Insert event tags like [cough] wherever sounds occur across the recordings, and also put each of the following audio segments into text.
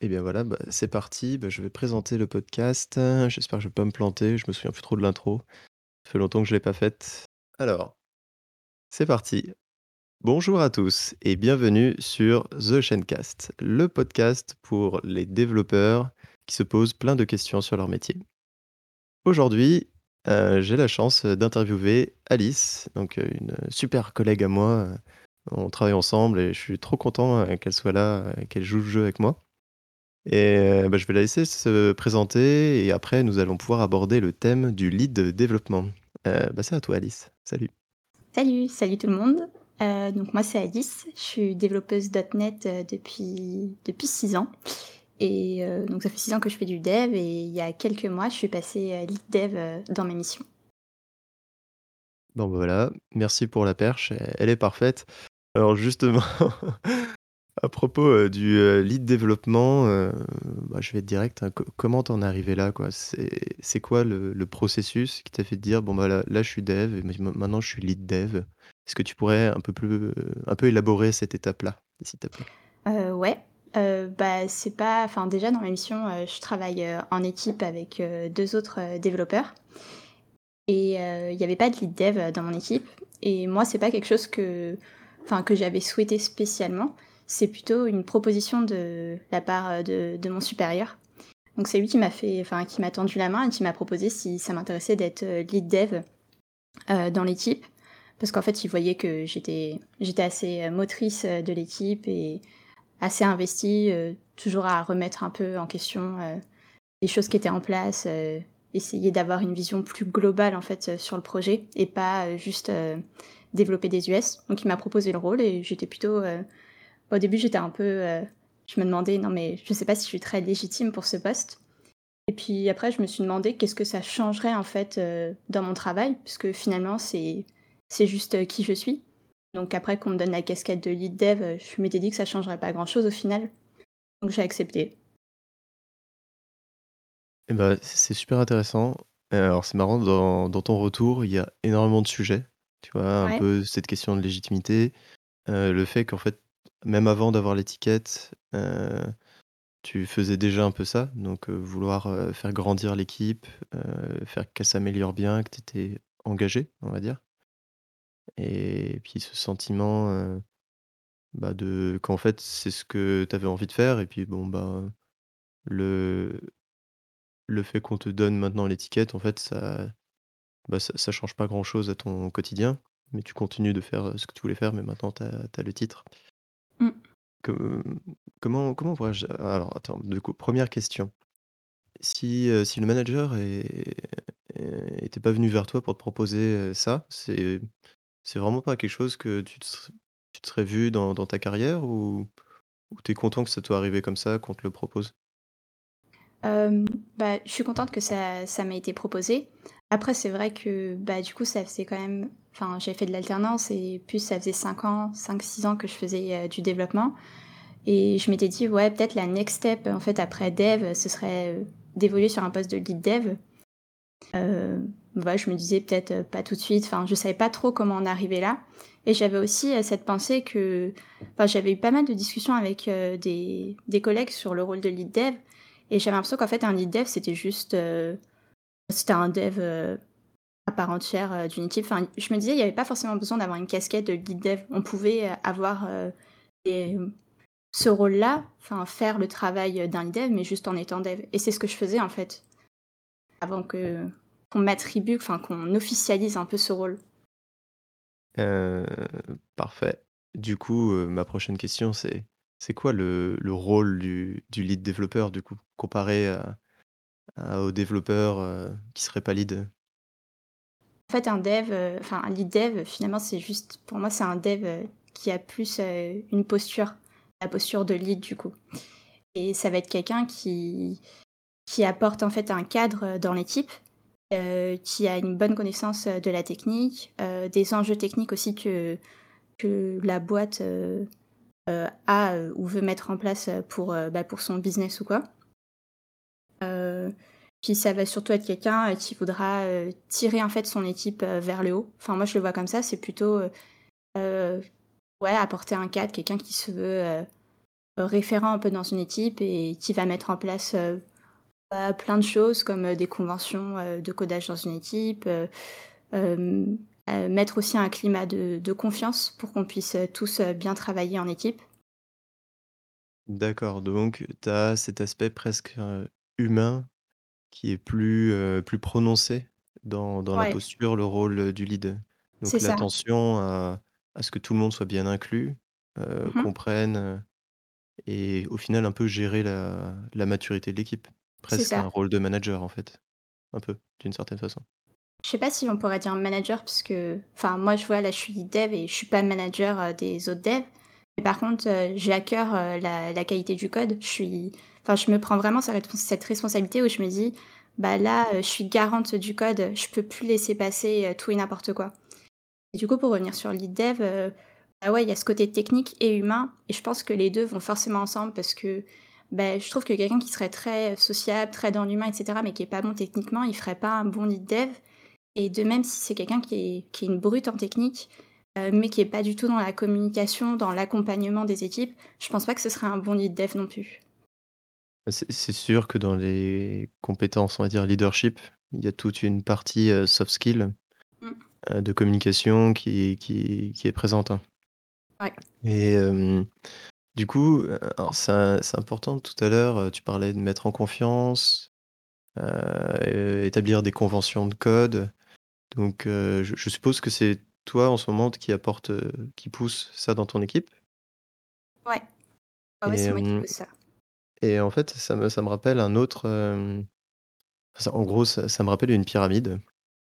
Et bien voilà, bah, c'est parti, bah, je vais présenter le podcast. J'espère que je vais pas me planter, je me souviens plus trop de l'intro. Ça fait longtemps que je l'ai pas faite. Alors, c'est parti. Bonjour à tous et bienvenue sur The Chaincast, le podcast pour les développeurs qui se posent plein de questions sur leur métier. Aujourd'hui, heu, j'ai la chance, d'interviewer Alice, donc, heu, une super collègue à moi, on travaille ensemble et je suis trop content, heu, qu'elle soit là, heu, qu'elle joue le jeu avec moi. Et heu, bah, je vais la laisser se présenter et après nous allons pouvoir aborder le thème du lead développement. Bah, c'est à toi Alice. Salut. Salut, salut tout le monde. Donc moi c'est Alice, je suis développeuse .NET, depuis depuis 6 ans et donc ça fait 6 ans que je fais du dev et il y a quelques mois je suis passée, lead dev, dans ma mission. Bon, bah, voilà, merci pour la perche, elle est parfaite. Alors justement, [laughs] à propos, heu, du, heu, lead développement, heu, bah, je vais être direct, hein. Co comment tu en es arrivé là, quoi? C'est quoi le processus qui t'a fait dire: «Bon, bah, là là je suis dev maintenant je suis lead dev»? Est-ce que tu pourrais un peu plus, un peu élaborer cette étape-là, s'il te plaît? Ouais, bah, c'est pas enfin déjà dans ma mission, je travaille, en équipe avec, heu, 2 autres, développeurs et il y avait pas de lead dev, dans mon équipe et moi c'est pas quelque chose que que j'avais souhaité spécialement. C'est plutôt une proposition de la part, heu, de mon supérieur. Donc c'est lui qui m'a fait enfin qui m'a tendu la main et qui m'a proposé si ça m'intéressait d'être, heu, lead dev, heu, dans l'équipe. Parce qu'en fait, il voyait que j'étais j'étais assez, motrice, de l'équipe et assez investie, toujours à remettre un peu en question, heu, les choses qui étaient en place, essayer d'avoir une vision plus globale en fait, sur le projet et pas, juste, développer des US. Donc il m'a proposé le rôle et j'étais plutôt, heu au début j'étais un peu, heu, je me demandais: «Non mais je sais pas si je suis très légitime pour ce poste» et puis après je me suis demandé qu'est-ce que ça changerait en fait, heu, dans mon travail? Puisque finalement c'est juste, qui je suis. Donc après qu'on me donne la casquette de lead dev, je m'étais dit que ça changerait pas grand-chose au final. Donc j'ai accepté. Bah, c c'est super intéressant. Alors c'est marrant dans ton retour, il y a énormément de sujets, tu vois? Un Ouais. peu cette question de légitimité, heu, le fait qu'en fait, même avant d'avoir l'étiquette, heu, tu faisais déjà un peu ça, donc heu, vouloir, heu, faire grandir l'équipe, heu, faire qu'elle s'améliore bien, que tu étais engagé, on va dire et puis ce sentiment, heu, bah, de qu'en fait, c'est ce que tu avais envie de faire et puis bon, bah, le le fait qu'on te donne maintenant l'étiquette, en fait, ça Bah, ça ça change pas grand-chose à ton quotidien, mais tu continues de faire, heu, ce que tu voulais faire, mais maintenant tu as le titre. Que comment comment pourrais-je alors attends, du coup, 1 question. Si, heu, si le manager est est était pas venu vers toi pour te proposer, heu, ça, c'est vraiment pas quelque chose que tu te tu te serais vu dans dans ta carrière ou ou tu es content que ça soit arrivé comme ça, qu'on te le propose? Bah, je suis contente que ça ça m'ait été proposé. Après, c'est vrai que, bah, du coup, ça faisait quand même enfin, j'ai fait de l'alternance et puis ça faisait 5 ans, cinq six ans que je faisais, heu, du développement. Et je m'étais dit: «Ouais, peut-être la next step, en fait, après dev, ce serait, heu, d'évoluer sur un poste de lead dev». Heu, bah, je me disais peut-être, heu, pas tout de suite, enfin, je savais pas trop comment en arriver là. Et j'avais aussi, cette pensée que enfin, j'avais eu pas mal de discussions avec, des des collègues sur le rôle de lead dev. Et j'avais l'impression qu'en fait, un lead dev, c'était juste, c'était un dev, heu, à part entière, d'une équipe. Enfin, je me disais, il y avait pas forcément besoin d'avoir une casquette de lead dev. On pouvait, heu, avoir, ce rôle-là, enfin, faire le travail, d'un lead dev, mais juste en étant dev et c'est ce que je faisais, en fait, avant que qu'on m'attribue, enfin, qu'on officialise un peu ce rôle. Parfait. Du coup, ma prochaine question, c'est c'est quoi le le rôle du du lead développeur, du coup, comparé à à aux développeurs, heu, qui seraient pas lead? En fait, un dev, heu, enfin, un lead dev, finalement, c'est juste pour moi, c'est un dev, heu, qui a plus, une posture, la posture de lead, du coup et ça va être quelqu'un qui qui apporte, en fait, un cadre, dans l'équipe, qui a une bonne connaissance, de la technique, des enjeux techniques aussi que que la boîte, a, ou veut mettre en place, pour, bah, pour son business ou quoi. Puis ça va surtout être quelqu'un, heu, qui voudra, heu, tirer en fait son équipe, heu, vers le haut. Enfin moi je le vois comme ça, c'est plutôt, ouais apporter un cadre, quelqu'un qui se veut, référent un peu dans une équipe et qui va mettre en place, bah, plein de choses comme, des conventions, de codage dans une équipe, mettre aussi un climat de de confiance pour qu'on puisse, tous, bien travailler en équipe. D'accord, donc tu as cet aspect presque, humain qui est plus, heu, plus prononcé dans dans la Ouais, posture, le rôle, heu, du lead. c'est Donc ça. l'attention à à ce que tout le monde soit bien inclus, heu, Mmh comprenne, heu et au final un peu gérer la la maturité de l'équipe. C'est Presque ça. un rôle de manager en fait, un peu, d'une certaine façon. Je sais pas si on pourrait dire manager puisque enfin moi je vois là je suis dev et je suis pas manager, heu, des autres devs. Mais par contre, heu, j'ai à cœur, heu, la la qualité du code. Je suis enfin je me prends vraiment cette respons cette responsabilité où je me dis: «Bah là, heu, je suis garante du code, je peux plus laisser passer, heu, tout et n'importe quoi». Du coup pour revenir sur lead dev, heu, bah ouais, il y a ce côté technique et humain et je pense que les 2 vont forcément ensemble parce que, bah, je trouve que quelqu'un qui serait très sociable, très dans l'humain et cetera, mais qui est pas bon techniquement, il ferait pas un bon lead dev et de même, si c'est quelqu'un qui est une brute en technique, mais qui est pas du tout dans la communication, dans l'accompagnement des équipes, je pense pas que ce serait un bon lead dev non plus. Bah, c'est c'est sûr que dans les compétences, on va dire leadership, il y a toute une partie, soft skill, Mmh. de communication qui qui qui est présente, hein Ouais. et du coup, alors c'est c'est important tout à l'heure, heu, tu parlais de mettre en confiance, établir des conventions de code donc je je suppose que c'est toi en ce moment qui apporte, qui pousse ça dans ton équipe? Ouais. Ouais, ouais, et c'est moi qui pose ça. Et en fait, ça me ça me rappelle un autre, ça en gros, ça me rappelle une pyramide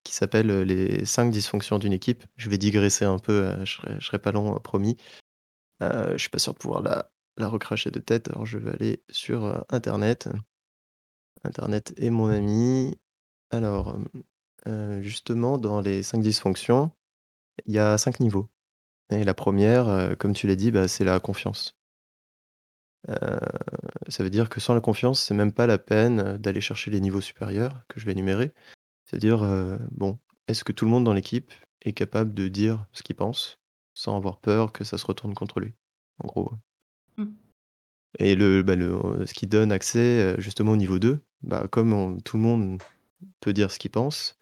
qui s'appelle, heu, les 5 dysfonctions d'une équipe. Je vais digresser un peu, heu, je serai serai pas long, promis. Heu, je suis pas sûr de pouvoir la la recracher de tête, alors je vais aller sur, internet. Internet est mon ami. Alors, justement dans les 5 dysfonctions, il y a 5 niveaux et la première, re comme tu l'as dit, bah, c'est la confiance. Heu, ça veut dire que sans la confiance, c'est même pas la peine, heu, d'aller chercher les niveaux supérieurs que je vais énumérer. C'est-à-dire, heu, bon, est-ce que tout le monde dans l'équipe est capable de dire ce qu'il pense, sans avoir peur que ça se retourne contre lui? En gros? Mmh. Et le, bah, le, heu, ce qui donne accès, heu, justement au niveau 2, bah, comme on tout le monde peut dire ce qu'il pense,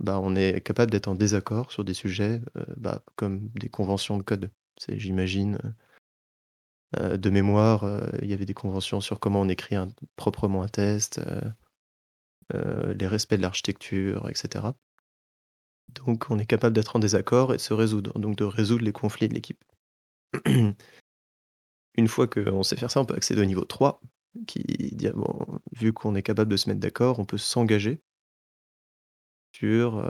bah, on est capable d'être en désaccord sur des sujets, heu, bah, comme des conventions de code. C'est j'imagine, heu heu, de mémoire, heu, il y avait des conventions sur comment on écrit proprement un test, heu, les respects de l'architecture et cetera. Donc on est capable d'être en désaccord et de se résoudre, donc de résoudre les conflits de l'équipe. [clears throat] Une fois qu'on sait faire ça, on peut accéder au niveau 3 qui dit: «Ah bon, vu qu'on est capable de se mettre d'accord, on peut s'engager» sur,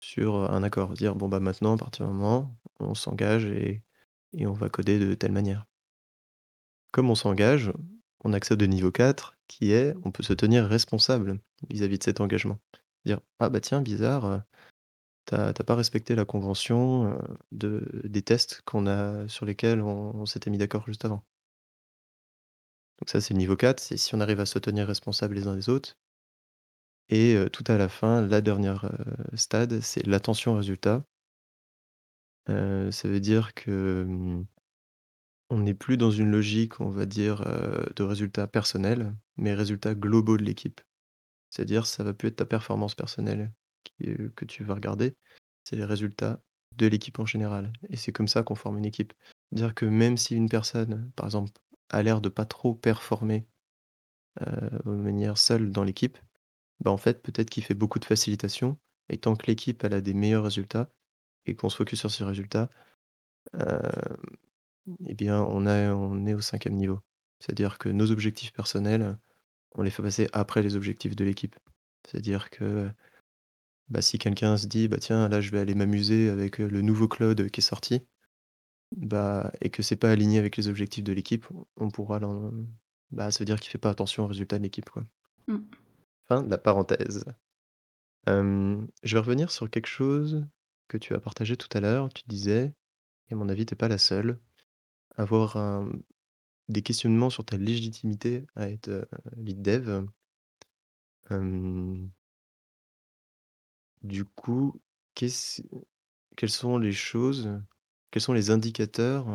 sur, un accord. Dire: «Bon, bah, maintenant, à partir d'un moment, on s'engage et et on va coder de telle manière». Comme on s'engage, on accède au niveau 4 qui est, on peut se tenir responsable vis-à-vis de cet engagement. Dire: «Ah bah tiens, bizarre, heu, tu as pas respecté la convention, de des tests qu'on a sur lesquels on s'était mis d'accord juste avant». Donc ça, c'est le niveau 4, c'est si on arrive à se tenir responsables les uns des autres et heu, tout à la fin, la dernière, stade, c'est l'attention au résultat. Heu, ça veut dire que, mmh, on n'est plus dans une logique, on va dire, heu, de résultats personnels, mais résultats globaux de l'équipe. C'est-à-dire, ça va plus être ta performance personnelle heu, que tu vas regarder, c'est les résultats de l'équipe en général et c'est comme ça qu'on forme une équipe. Dire que même si une personne, par exemple, a l'air de pas trop performer, de manière seule dans l'équipe, bah, en fait, peut-être qu'il fait beaucoup de facilitation et tant que l'équipe, a des meilleurs résultats et qu'on se focus sur ces résultats, heu et bien, on a on est au cinquième niveau. C'est-à-dire que nos objectifs personnels, on les fait passer après les objectifs de l'équipe. C'est-à-dire que, bah, si quelqu'un se dit: «Bah, tiens, là, je vais aller m'amuser avec, le nouveau Claude qui est sorti», bah et que c'est pas aligné avec les objectifs de l'équipe, on pourra l'en bah, ça veut dire qu'il fait pas attention aux résultats de l'équipe, quoi. Mmh. Fin de la parenthèse. Hem, je vais revenir sur quelque chose que tu as partagé tout à l'heure. Tu disais, et à mon avis, tu es pas la seule, avoir un des questionnements sur ta légitimité à être, heu, lead dev. Du coup, quelles sont les choses, quels sont les indicateurs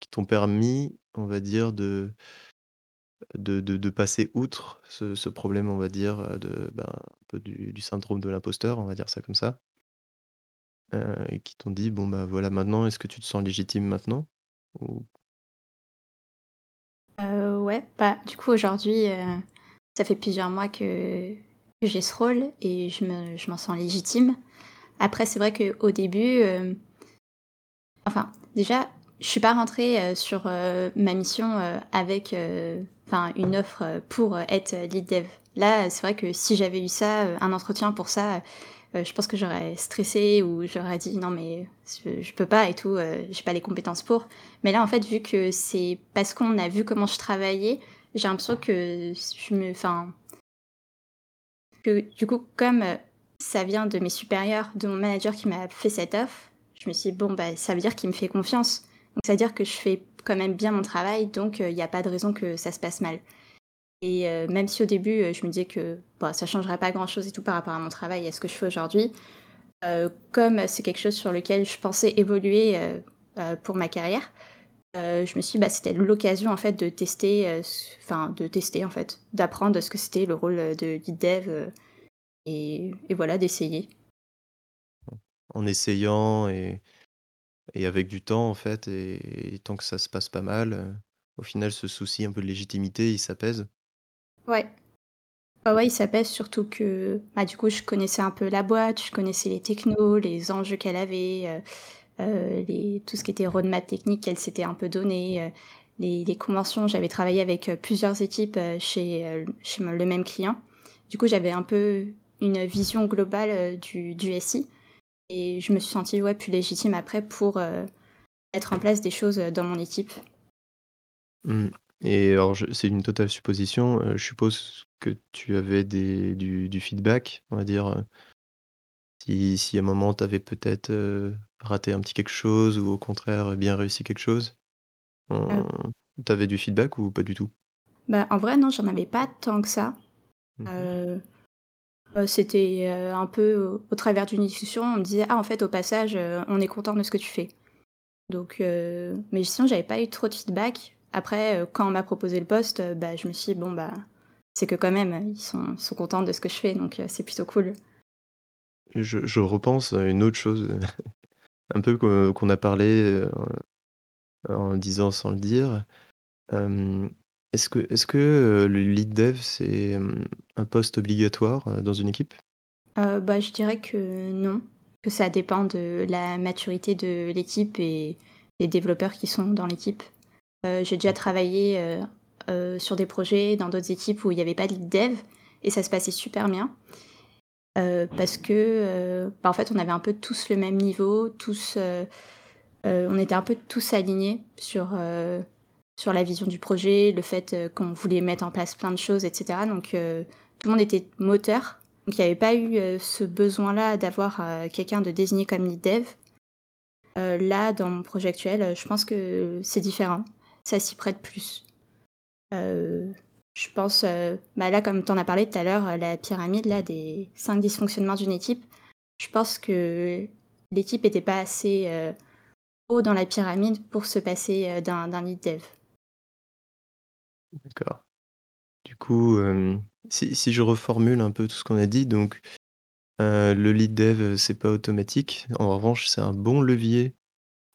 qui t'ont permis, on va dire, de de de passer outre ce problème, on va dire, de, ben, un peu du syndrome de l'imposteur, on va dire ça comme ça? Et qui t'ont dit: «Bon, bah, voilà, maintenant, est-ce que tu te sens légitime maintenant?» Heu, ouais, bah, du coup, aujourd'hui, heu, ça fait plusieurs mois que j'ai ce rôle et je me je m'en sens légitime. Après, c'est vrai qu'au début, enfin, déjà, je suis pas rentrée, sur, ma mission, avec, une offre, pour, être, lead dev. Là, c'est vrai que si j'avais eu ça, un entretien pour ça, je pense que j'aurais stressé ou j'aurais dit: «Non mais je peux pas et tout, heu, j'ai pas les compétences pour». Mais là, en fait, vu que c'est parce qu'on a vu comment je travaillais, j'ai l'impression que je me enfin, que du coup, comme, heu, ça vient de mes supérieurs, de mon manager qui m'a fait cette offre, je me suis dit: «Bon, bah, ça veut dire qu'il me fait confiance. Donc ça veut dire que je fais quand même bien mon travail, donc il y a pas de raison que ça se passe mal». Et heu, même si au début, heu, je me disais que, bah, ça changerait pas grand-chose et tout par rapport à mon travail et à ce que je fais aujourd'hui, heu, comme c'est quelque chose sur lequel je pensais évoluer, pour ma carrière, je me suis dit: «Bah, c'était l'occasion en fait de tester, enfin de tester en fait, d'apprendre ce que c'était le rôle, de lead dev, et voilà, d'essayer». en essayant et avec du temps, en fait et et tant que ça se passe pas mal, au final, ce souci un peu de légitimité, il s'apaise? Ouais. Ouais, ouais, il s'apaise surtout que, bah, du coup, je connaissais un peu la boîte, je connaissais les technos, les enjeux qu'elle avait, heu, les tout ce qui était roadmap technique qu'elle s'était un peu donné, heu, les conventions. J'avais travaillé avec, plusieurs équipes, chez, chez le même client. Du coup, j'avais un peu une vision globale, du du SI et je me suis sentie, ouais, plus légitime après pour, mettre en place des choses, dans mon équipe. Mmh et alors je c'est une totale supposition, heu, je suppose que tu avais des du du feedback, on va dire, heu, si si à un moment tu avais peut-être, heu, raté un petit quelque chose ou au contraire, bien réussi quelque chose? On Heu, tu avais du feedback ou pas du tout? bah, en vrai, non, j'en avais pas tant que ça. Mmh Heu Heu, c'était, heu, un peu au au travers d'une discussion, on me disait: «Ah en fait au passage, heu, on est content de ce que tu fais». Donc heu, mais sinon j'avais pas eu trop de feedback. Après, heu, quand on m'a proposé le poste, heu, bah, je me suis dit: «Bon bah, c'est que quand même, ils sont sont contents de ce que je fais donc heu, c'est plutôt cool». Je je repense à une autre chose, [laughs] un peu qu'on a parlé, en disant sans le dire. Est-ce que est-ce que, le lead dev, c'est, un poste obligatoire, dans une équipe? Heu, bah, je dirais que non, que ça dépend de la maturité de l'équipe et des développeurs qui sont dans l'équipe. Heu, j'ai déjà travaillé, heu heu, sur des projets dans d'autres équipes où il y avait pas de lead dev et ça se passait super bien. Parce que, bah, en fait, on avait un peu tous le même niveau, tous, on était un peu tous alignés sur, sur la vision du projet, le fait, qu'on voulait mettre en place plein de choses et cetera donc tout le monde était moteur. Donc il y avait pas eu, ce besoin-là d'avoir, quelqu'un de désigné comme lead dev. Là, dans mon projet actuel, je pense que c'est différent. Ça s'y prête plus. Heu, je pense, heu, bah, là, comme tu en as parlé tout à l'heure, heu, la pyramide là des 5 dysfonctionnements d'une équipe, je pense que l'équipe était pas assez, haut dans la pyramide pour se passer, d'un lead dev. D'accord. Du coup, si je reformule un peu tout ce qu'on a dit, donc, le lead dev, c'est pas automatique. En revanche, c'est un bon levier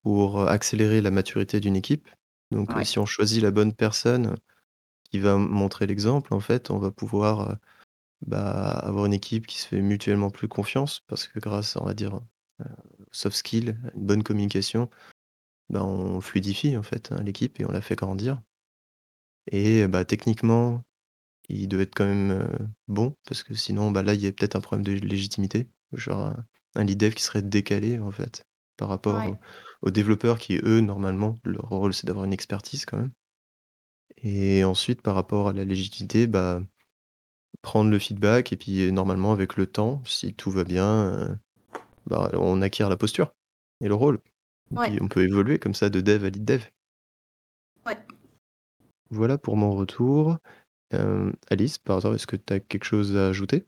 pour, accélérer la maturité d'une équipe. Donc, si on choisit la bonne personne qui va montrer l'exemple, en fait, on va pouvoir, heu, bah, avoir une équipe qui se fait mutuellement plus confiance parce que grâce, on va dire, heu, soft skills, une bonne communication, bah, on fluidifie, en fait, hein, l'équipe et on la fait grandir et bah, techniquement, il doit être quand même, bon parce que sinon, bah, là, il y a peut-être un problème de légitimité. Genre un lead dev qui serait décalé, en fait, par rapport Ouais. Aux développeurs qui, eux, normalement, leur rôle, c'est d'avoir une expertise quand même et ensuite par rapport à la légitimité, bah, prendre le feedback et puis, normalement avec le temps, si tout va bien, heu, bah, on acquiert la posture et le rôle et Ouais. on peut évoluer comme ça de dev à lead dev. Ouais. Voilà pour mon retour. Hem, Alice, par hasard, est-ce que tu as quelque chose à ajouter?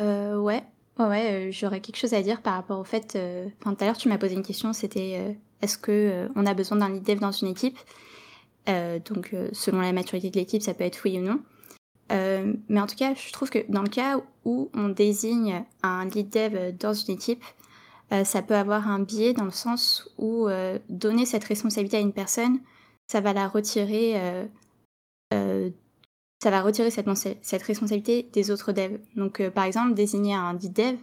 Heu, ouais. Ouais, heu, j'aurais quelque chose à dire par rapport au fait, heu enfin tout à l'heure tu m'as posé une question, c'était, heu, est-ce que, on a besoin d'un lead dev dans une équipe? Donc selon la maturité de l'équipe, ça peut être oui ou non. Mais en tout cas, je trouve que dans le cas où on désigne un lead dev, dans une équipe, ça peut avoir un biais dans le sens où, donner cette responsabilité à une personne, ça va la retirer, ça va retirer cette responsabilité des autres devs. Donc heu, par exemple, désigner un lead dev,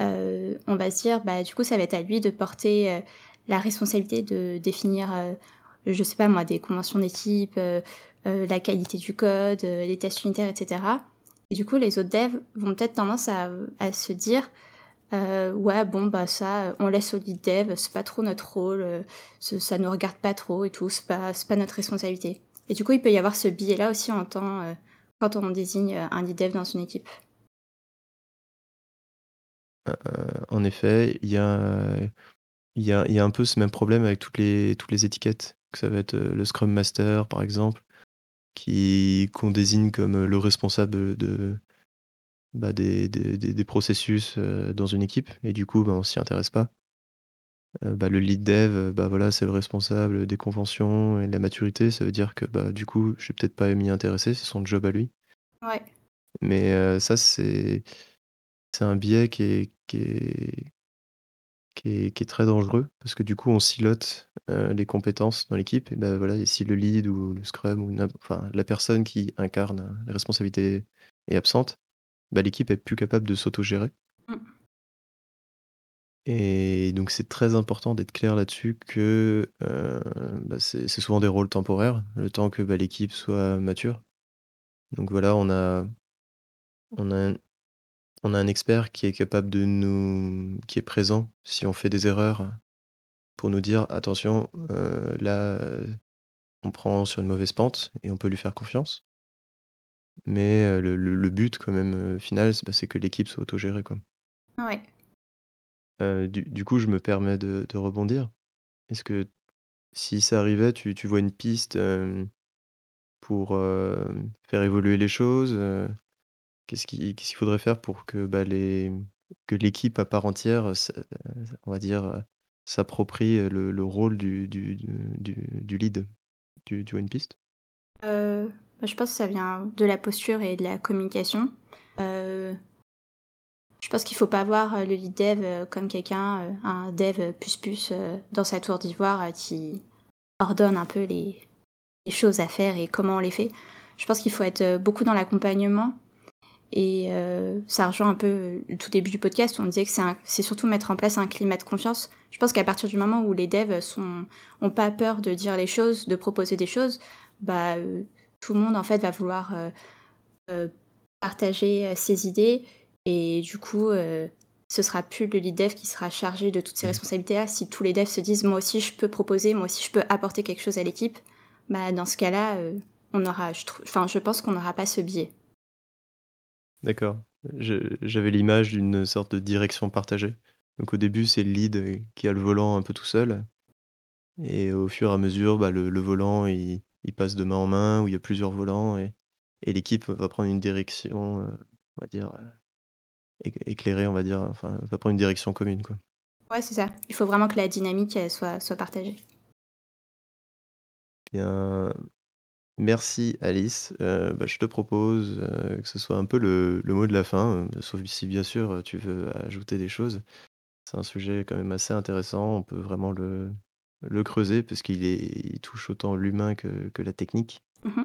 heu, on va se dire, bah, du coup, ça va être à lui de porter, heu, la responsabilité de définir, je sais pas moi, des conventions d'équipe, la qualité du code, les tests unitaires et cetera et du coup, les autres devs vont peut-être tendance à, se dire, «Ouais, bon, bah, ça, on laisse au lead dev, c'est pas trop notre rôle, ce ça nous regarde pas trop et tout, c'est pas pas notre responsabilité» et du coup, il peut y avoir ce biais-là aussi en temps, heu, quand on désigne, heu, un lead dev dans une équipe. Heu, en effet, il y a un peu ce même problème avec toutes les toutes les étiquettes. Que ça va être, le scrum master, par exemple, qui qu'on désigne comme, le responsable, de, bah, des des des processus, dans une équipe et du coup, bah, on s'y intéresse pas. Heu, bah, le lead dev, heu, bah, voilà, c'est le responsable des conventions et de la maturité. Ça veut dire que, bah, du coup, je vais peut-être pas m'y intéresser, c'est son job à lui. Ouais. Mais, heu, ça, c'est c'est un biais qui est qui est qui est qui est très dangereux parce que, du coup, on silote, les compétences dans l'équipe et bah, voilà et si le lead ou le scrum ou enfin, la personne qui incarne, les responsabilités est absente, bah, l'équipe est plus capable de s'autogérer. Et donc c'est très important d'être clair là-dessus que, heu, bah, c'est souvent des rôles temporaires, le temps que, bah, l'équipe soit mature. Donc voilà, on a on a un on a un expert qui est capable de nous qui est présent si on fait des erreurs, pour nous dire: «Attention, heu, là, on prend sur une mauvaise pente» et on peut lui faire confiance. Mais, heu, le le but quand même, final, c'est, bah, c'est que l'équipe soit autogérée, quoi. Ouais. Heu, du coup, je me permets de rebondir. Est-ce que si ça arrivait, tu vois une piste, hem, pour, hem, faire évoluer les choses? Qu'est-ce qui qu'est-ce qu'il faudrait faire pour que, bah, l'équipe à part entière, on va dire, s'approprie, le le rôle du lead? Tu vois une piste? Bah, je pense que ça vient de la posture et de la communication. Je pense qu'il faut pas voir, heu, le lead dev, heu, comme quelqu'un, heu, un dev plus plus, heu, dans sa tour d'ivoire, qui ordonne un peu les choses à faire et comment on les fait. Je pense qu'il faut être, beaucoup dans l'accompagnement et ça rejoint un peu, le tout début du podcast où on disait que c'est surtout mettre en place un climat de confiance. Je pense qu'à partir du moment où les devs sont ont pas peur de dire les choses, de proposer des choses, bah, tout le monde en fait va vouloir, partager, ses idées et du coup, heu, ce sera plus le lead dev qui sera chargé de toutes ces Mmh. responsabilités-là. Si tous les devs se disent: «Moi aussi je peux proposer, moi aussi je peux apporter quelque chose à l'équipe», bah, dans ce cas-là, heu, on aura je enfin je pense qu'on n'aura pas ce biais. D'accord. J'avais l'image d'une sorte de direction partagée. Donc au début, c'est le lead, heu, qui a le volant un peu tout seul et au fur et à mesure, bah, le le volant, il il passe de main en main, où il y a plusieurs volants et et l'équipe va prendre une direction, heu, on va dire, éclairée, on va dire, enfin, va prendre une direction commune, quoi. Ouais, c'est ça. Il faut vraiment que la dynamique, elle soit soit partagée. Bien, merci Alice. Heu, bah, je te propose, heu, que ce soit un peu le le mot de la fin, heu, sauf si bien sûr, tu veux ajouter des choses. C'est un sujet quand même assez intéressant, on peut vraiment le le creuser parce qu'il est il touche autant l'humain que que la technique. Mmh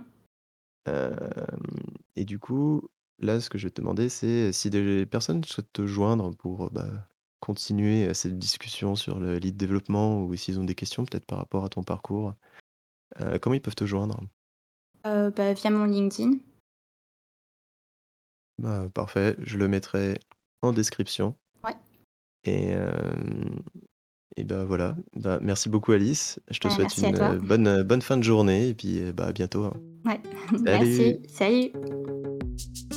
et du coup, là, ce que je vais te demander, c'est si des personnes souhaitent te joindre pour, bah, continuer, heu, cette discussion sur le lead développement ou s'ils ont des questions peut-être par rapport à ton parcours, heu, comment ils peuvent te joindre? Heu, bah, via mon LinkedIn. Bah, parfait, je le mettrai en description. Ouais. Et hem et bah, voilà. Bah, merci beaucoup Alice. Je te Bah, souhaite merci à une, toi. heu, bonne, heu, bonne fin de journée et puis, heu, bah, à bientôt, hein. Ouais, Salut! [laughs] merci, salut!